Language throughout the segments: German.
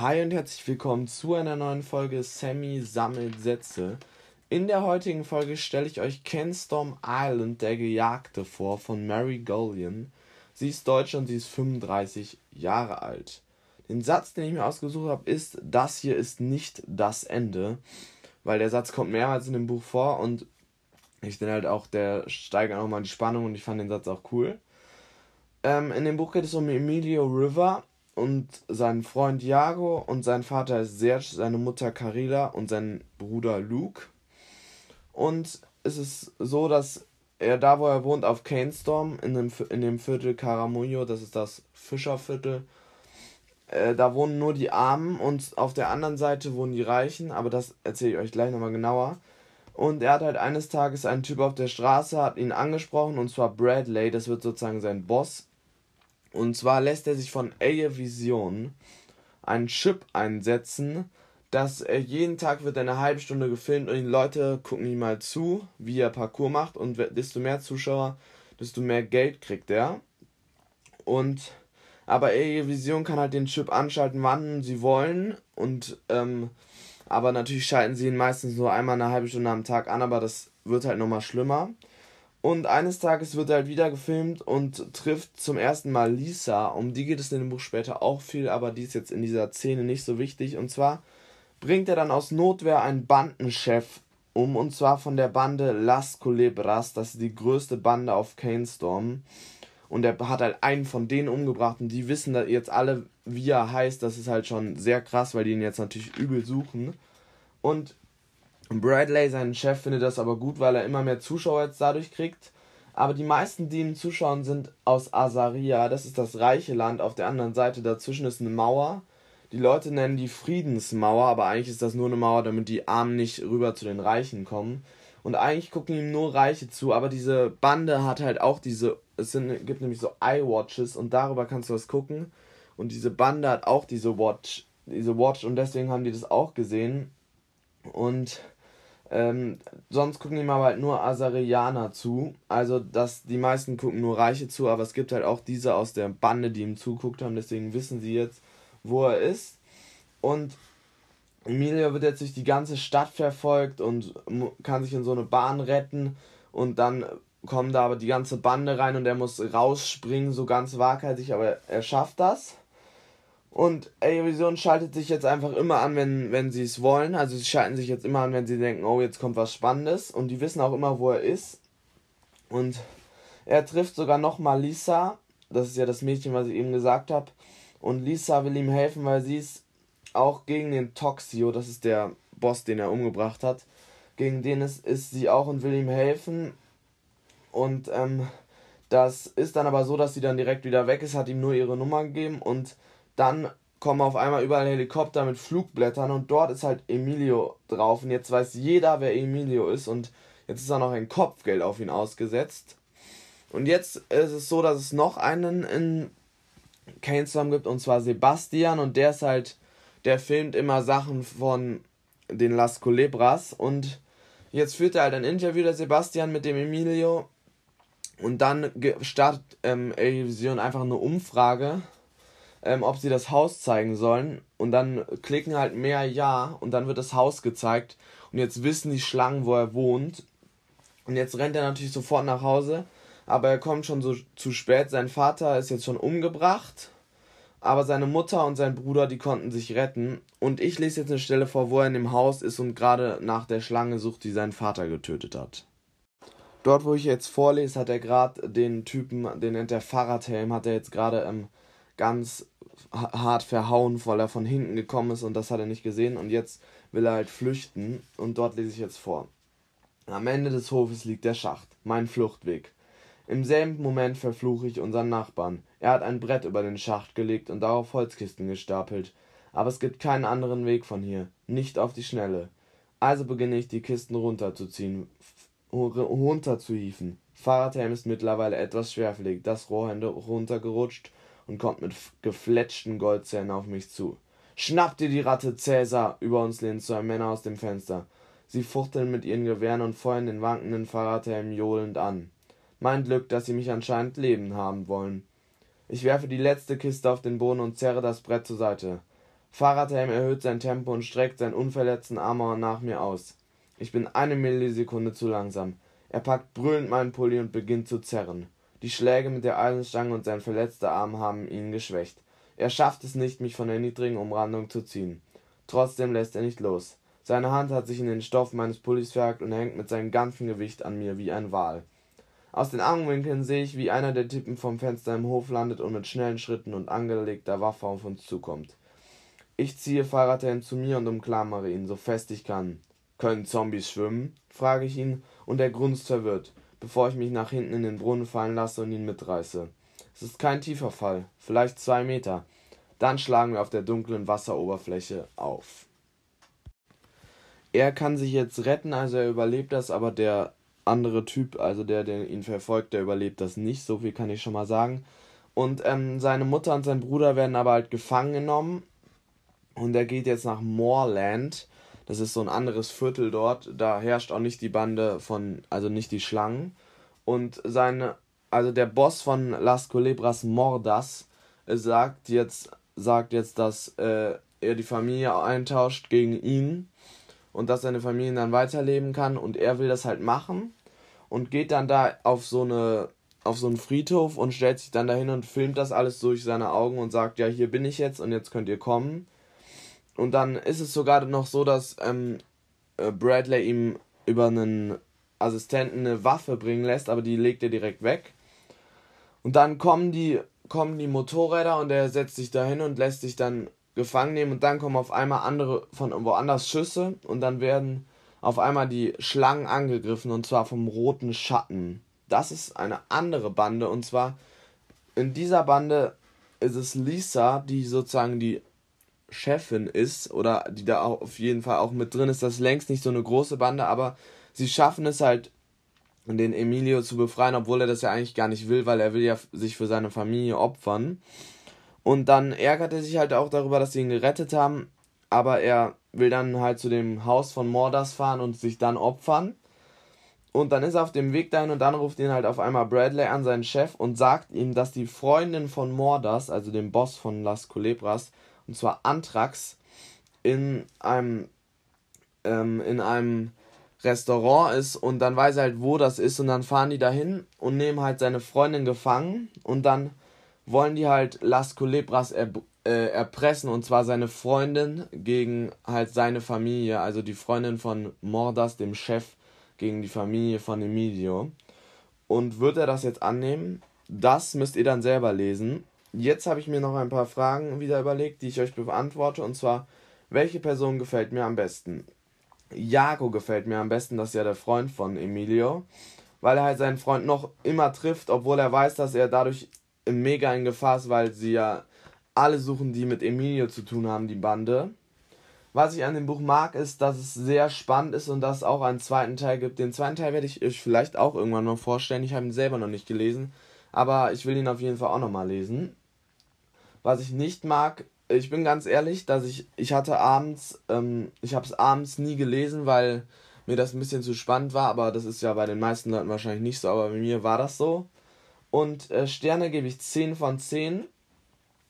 Hi und herzlich willkommen zu einer neuen Folge Sammy sammelt Sätze. In der heutigen Folge stelle ich euch Kenstorm Island, der Gejagte, vor von Mary Golian. Sie ist deutsch und sie ist 35 Jahre alt. Den Satz, den ich mir ausgesucht habe, ist: Das hier ist nicht das Ende. Weil der Satz kommt mehrmals in dem Buch vor und ich finde halt auch, der steigert nochmal die Spannung und ich fand den Satz auch cool. Ähm, in dem Buch geht es um Emilio River und seinen Freund Iago und sein Vater ist Serge, seine Mutter Carilla und sein Bruder Luke. Und es ist so, dass er da, wo er wohnt, auf Canestorm, in dem, in dem Viertel Caramujo, das ist das Fischerviertel, äh, da wohnen nur die Armen und auf der anderen Seite wohnen die Reichen, aber das erzähle ich euch gleich nochmal genauer. Und er hat halt eines Tages einen Typ auf der Straße, hat ihn angesprochen, und zwar Bradley, das wird sozusagen sein Boss. Und zwar lässt er sich von Air Vision einen Chip einsetzen, dass er jeden Tag wird eine halbe Stunde gefilmt und die Leute gucken ihm mal zu, wie er Parcours macht und desto mehr Zuschauer, desto mehr Geld kriegt er. Und aber Air Vision kann halt den Chip anschalten, wann sie wollen und ähm, aber natürlich schalten sie ihn meistens nur einmal eine halbe Stunde am Tag an, aber das wird halt nochmal schlimmer. Und eines Tages wird er halt wieder gefilmt und trifft zum ersten Mal Lisa. Um die geht es in dem Buch später auch viel, aber die ist jetzt in dieser Szene nicht so wichtig. Und zwar bringt er dann aus Notwehr einen Bandenchef um, und zwar von der Bande Las Culebras. Das ist die größte Bande auf Canestorm. Und er hat halt einen von denen umgebracht und die wissen jetzt alle, wie er heißt. Das ist halt schon sehr krass, weil die ihn jetzt natürlich übel suchen. Und Bradley, sein Chef, findet das aber gut, weil er immer mehr Zuschauer jetzt dadurch kriegt. Aber die meisten, die ihm zuschauen, sind aus Azaria. Das ist das reiche Land. Auf der anderen Seite dazwischen ist eine Mauer. Die Leute nennen die Friedensmauer, aber eigentlich ist das nur eine Mauer, damit die Armen nicht rüber zu den Reichen kommen. Und eigentlich gucken ihm nur Reiche zu, aber diese Bande hat halt auch diese. Es sind, gibt nämlich so Eye-Watches und darüber kannst du was gucken. Und diese Bande hat auch diese Watch, diese Watch und deswegen haben die das auch gesehen. Und ähm, sonst gucken ihm aber halt nur Asarianer zu. Also, dass die meisten gucken nur Reiche zu, aber es gibt halt auch diese aus der Bande, die ihm zuguckt haben. Deswegen wissen sie jetzt, wo er ist. Und Emilio wird jetzt durch die ganze Stadt verfolgt und kann sich in so eine Bahn retten. Und dann kommt da aber die ganze Bande rein und er muss rausspringen, so ganz waghalsig, aber er schafft das. Und A-Vision schaltet sich jetzt einfach immer an, wenn, wenn sie es wollen. Also sie schalten sich jetzt immer an, wenn sie denken, oh, jetzt kommt was Spannendes. Und die wissen auch immer, wo er ist. Und er trifft sogar nochmal Lisa. Das ist ja das Mädchen, was ich eben gesagt habe. Und Lisa will ihm helfen, weil sie ist auch gegen den Toxio, das ist der Boss, den er umgebracht hat. Gegen den ist, ist sie auch und will ihm helfen. Und ähm, das ist dann aber so, dass sie dann direkt wieder weg ist, hat ihm nur ihre Nummer gegeben und dann kommen auf einmal überall Helikopter mit Flugblättern und dort ist halt Emilio drauf. Und jetzt weiß jeder, wer Emilio ist. Und jetzt ist auch noch ein Kopfgeld auf ihn ausgesetzt. Und jetzt ist es so, dass es noch einen in Kainstorm gibt und zwar Sebastian. Und der ist halt, der filmt immer Sachen von den Las Culebras. Und jetzt führt er halt ein Interview der Sebastian mit dem Emilio. Und dann startet ähm, Vision einfach eine Umfrage ähm, ob sie das Haus zeigen sollen. Und dann klicken halt mehr Ja und dann wird das Haus gezeigt. Und jetzt wissen die Schlangen, wo er wohnt. Und jetzt rennt er natürlich sofort nach Hause. Aber er kommt schon so zu spät. Sein Vater ist jetzt schon umgebracht. Aber seine Mutter und sein Bruder, die konnten sich retten. Und ich lese jetzt eine Stelle vor, wo er in dem Haus ist und gerade nach der Schlange sucht, die seinen Vater getötet hat. Dort, wo ich jetzt vorlese, hat er gerade den Typen, den nennt der Fahrradhelm, hat er jetzt gerade ähm, ganz hart verhauen, weil er von hinten gekommen ist und das hat er nicht gesehen und jetzt will er halt flüchten und dort lese ich jetzt vor. Am Ende des Hofes liegt der Schacht, mein Fluchtweg. Im selben Moment verfluche ich unseren Nachbarn. Er hat ein Brett über den Schacht gelegt und darauf Holzkisten gestapelt. Aber es gibt keinen anderen Weg von hier, nicht auf die Schnelle. Also beginne ich die Kisten runterzuziehen, runterzuhieven. Fahrradhelm ist mittlerweile etwas schwerfällig, das Rohrhände runtergerutscht und kommt mit gefletschten Goldzähnen auf mich zu. Schnapp dir die Ratte, Cäsar! Über uns lehnen zwei Männer aus dem Fenster. Sie fuchteln mit ihren Gewehren und feuern den wankenden Fahrradhelm johlend an. Mein Glück, dass sie mich anscheinend leben haben wollen. Ich werfe die letzte Kiste auf den Boden und zerre das Brett zur Seite. Fahrradhelm erhöht sein Tempo und streckt seinen unverletzten Arm nach mir aus. Ich bin eine Millisekunde zu langsam. Er packt brüllend meinen Pulli und beginnt zu zerren. Die Schläge mit der Eisenstange und sein verletzter Arm haben ihn geschwächt. Er schafft es nicht, mich von der niedrigen Umrandung zu ziehen. Trotzdem lässt er nicht los. Seine Hand hat sich in den Stoff meines Pullis verhakt und hängt mit seinem ganzen Gewicht an mir wie ein Wal. Aus den Augenwinkeln sehe ich, wie einer der Typen vom Fenster im Hof landet und mit schnellen Schritten und angelegter Waffe auf uns zukommt. Ich ziehe Fahrradhelm zu mir und umklammere ihn, so fest ich kann. Können Zombies schwimmen? frage ich ihn, und er grunzt verwirrt, bevor ich mich nach hinten in den Brunnen fallen lasse und ihn mitreiße. Es ist kein tiefer Fall, vielleicht zwei Meter. Dann schlagen wir auf der dunklen Wasseroberfläche auf. Er kann sich jetzt retten, also er überlebt das, aber der andere Typ, also der, der ihn verfolgt, der überlebt das nicht. So viel kann ich schon mal sagen. Und ähm, seine Mutter und sein Bruder werden aber halt gefangen genommen. Und er geht jetzt nach Moorland. Das ist so ein anderes Viertel dort. Da herrscht auch nicht die Bande von, also nicht die Schlangen. Und seine, also der Boss von Las Culebras Mordas sagt jetzt, sagt jetzt, dass äh, er die Familie eintauscht gegen ihn und dass seine Familie dann weiterleben kann und er will das halt machen und geht dann da auf so eine auf so einen Friedhof und stellt sich dann dahin und filmt das alles durch seine Augen und sagt, ja, hier bin ich jetzt und jetzt könnt ihr kommen. Und dann ist es sogar noch so, dass ähm, äh, Bradley ihm über einen Assistenten eine Waffe bringen lässt, aber die legt er direkt weg. Und dann kommen die, kommen die Motorräder und er setzt sich dahin und lässt sich dann gefangen nehmen und dann kommen auf einmal andere von woanders Schüsse und dann werden auf einmal die Schlangen angegriffen und zwar vom roten Schatten. Das ist eine andere Bande und zwar in dieser Bande ist es Lisa, die sozusagen die Chefin ist oder die da auch auf jeden Fall auch mit drin ist. Das ist längst nicht so eine große Bande, aber sie schaffen es halt, den Emilio zu befreien, obwohl er das ja eigentlich gar nicht will, weil er will ja sich für seine Familie opfern. Und dann ärgert er sich halt auch darüber, dass sie ihn gerettet haben, aber er will dann halt zu dem Haus von Mordas fahren und sich dann opfern. Und dann ist er auf dem Weg dahin und dann ruft ihn halt auf einmal Bradley an, seinen Chef, und sagt ihm, dass die Freundin von Mordas, also dem Boss von Las Culebras, und zwar Anthrax, in einem, ähm, in einem Restaurant ist und dann weiß er halt, wo das ist und dann fahren die dahin und nehmen halt seine Freundin gefangen und dann wollen die halt Las Culebras er, äh, erpressen und zwar seine Freundin gegen halt seine Familie, also die Freundin von Mordas, dem Chef, gegen die Familie von Emilio. Und wird er das jetzt annehmen? Das müsst ihr dann selber lesen. Jetzt habe ich mir noch ein paar Fragen wieder überlegt, die ich euch beantworte. Und zwar, welche Person gefällt mir am besten? Jago gefällt mir am besten, das ist ja der Freund von Emilio, weil er halt seinen Freund noch immer trifft, obwohl er weiß, dass er dadurch mega in Gefahr ist, weil sie ja alle suchen, die mit Emilio zu tun haben, die Bande. Was ich an dem Buch mag, ist, dass es sehr spannend ist und dass es auch einen zweiten Teil gibt. Den zweiten Teil werde ich euch vielleicht auch irgendwann noch vorstellen. Ich habe ihn selber noch nicht gelesen, aber ich will ihn auf jeden Fall auch noch mal lesen. Was ich nicht mag, ich bin ganz ehrlich, dass ich, ich hatte abends, ähm, ich habe es abends nie gelesen, weil mir das ein bisschen zu spannend war, aber das ist ja bei den meisten Leuten wahrscheinlich nicht so, aber bei mir war das so. Und äh, Sterne gebe ich 10 von 10.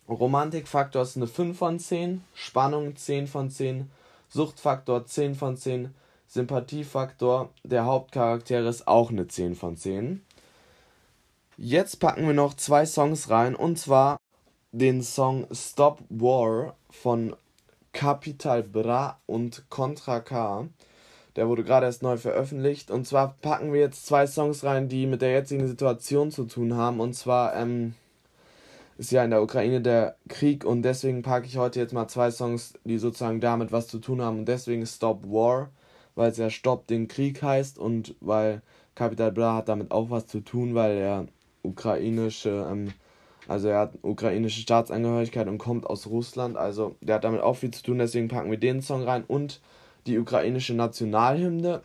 Romantikfaktor ist eine 5 von 10. Spannung 10 von 10. Suchtfaktor 10 von 10. Sympathiefaktor der Hauptcharaktere ist auch eine 10 von 10. Jetzt packen wir noch zwei Songs rein und zwar den Song Stop War von Capital Bra und Contra K. Der wurde gerade erst neu veröffentlicht. Und zwar packen wir jetzt zwei Songs rein, die mit der jetzigen Situation zu tun haben. Und zwar ähm, ist ja in der Ukraine der Krieg und deswegen packe ich heute jetzt mal zwei Songs, die sozusagen damit was zu tun haben. Und deswegen Stop War, weil es ja Stopp den Krieg heißt und weil Capital Bra hat damit auch was zu tun, weil er ukrainische ähm, also er hat ukrainische Staatsangehörigkeit und kommt aus Russland. Also der hat damit auch viel zu tun. Deswegen packen wir den Song rein und die ukrainische Nationalhymne.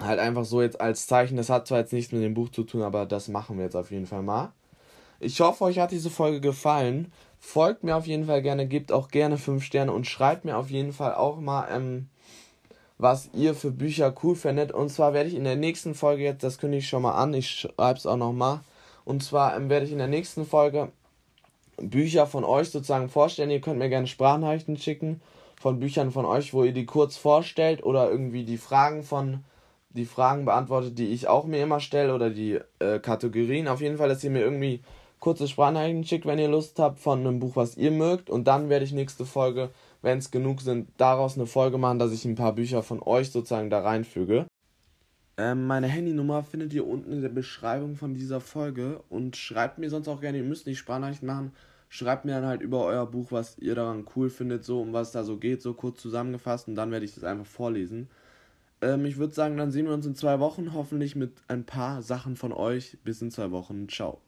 Halt einfach so jetzt als Zeichen. Das hat zwar jetzt nichts mit dem Buch zu tun, aber das machen wir jetzt auf jeden Fall mal. Ich hoffe, euch hat diese Folge gefallen. Folgt mir auf jeden Fall gerne, gebt auch gerne 5 Sterne und schreibt mir auf jeden Fall auch mal, ähm, was ihr für Bücher cool findet. Und zwar werde ich in der nächsten Folge jetzt, das kündige ich schon mal an, ich schreibe es auch nochmal. Und zwar ähm, werde ich in der nächsten Folge Bücher von euch sozusagen vorstellen. Ihr könnt mir gerne Sprachnachrichten schicken von Büchern von euch, wo ihr die kurz vorstellt oder irgendwie die Fragen von die Fragen beantwortet, die ich auch mir immer stelle oder die äh, Kategorien. Auf jeden Fall, dass ihr mir irgendwie kurze Sprachnachrichten schickt, wenn ihr Lust habt, von einem Buch, was ihr mögt. Und dann werde ich nächste Folge, wenn es genug sind, daraus eine Folge machen, dass ich ein paar Bücher von euch sozusagen da reinfüge. Ähm, meine Handynummer findet ihr unten in der Beschreibung von dieser Folge und schreibt mir sonst auch gerne, ihr müsst nicht Sprachnachrichten machen, schreibt mir dann halt über euer Buch, was ihr daran cool findet, so um was da so geht, so kurz zusammengefasst und dann werde ich das einfach vorlesen. Ähm, ich würde sagen, dann sehen wir uns in zwei Wochen, hoffentlich mit ein paar Sachen von euch. Bis in zwei Wochen. Ciao.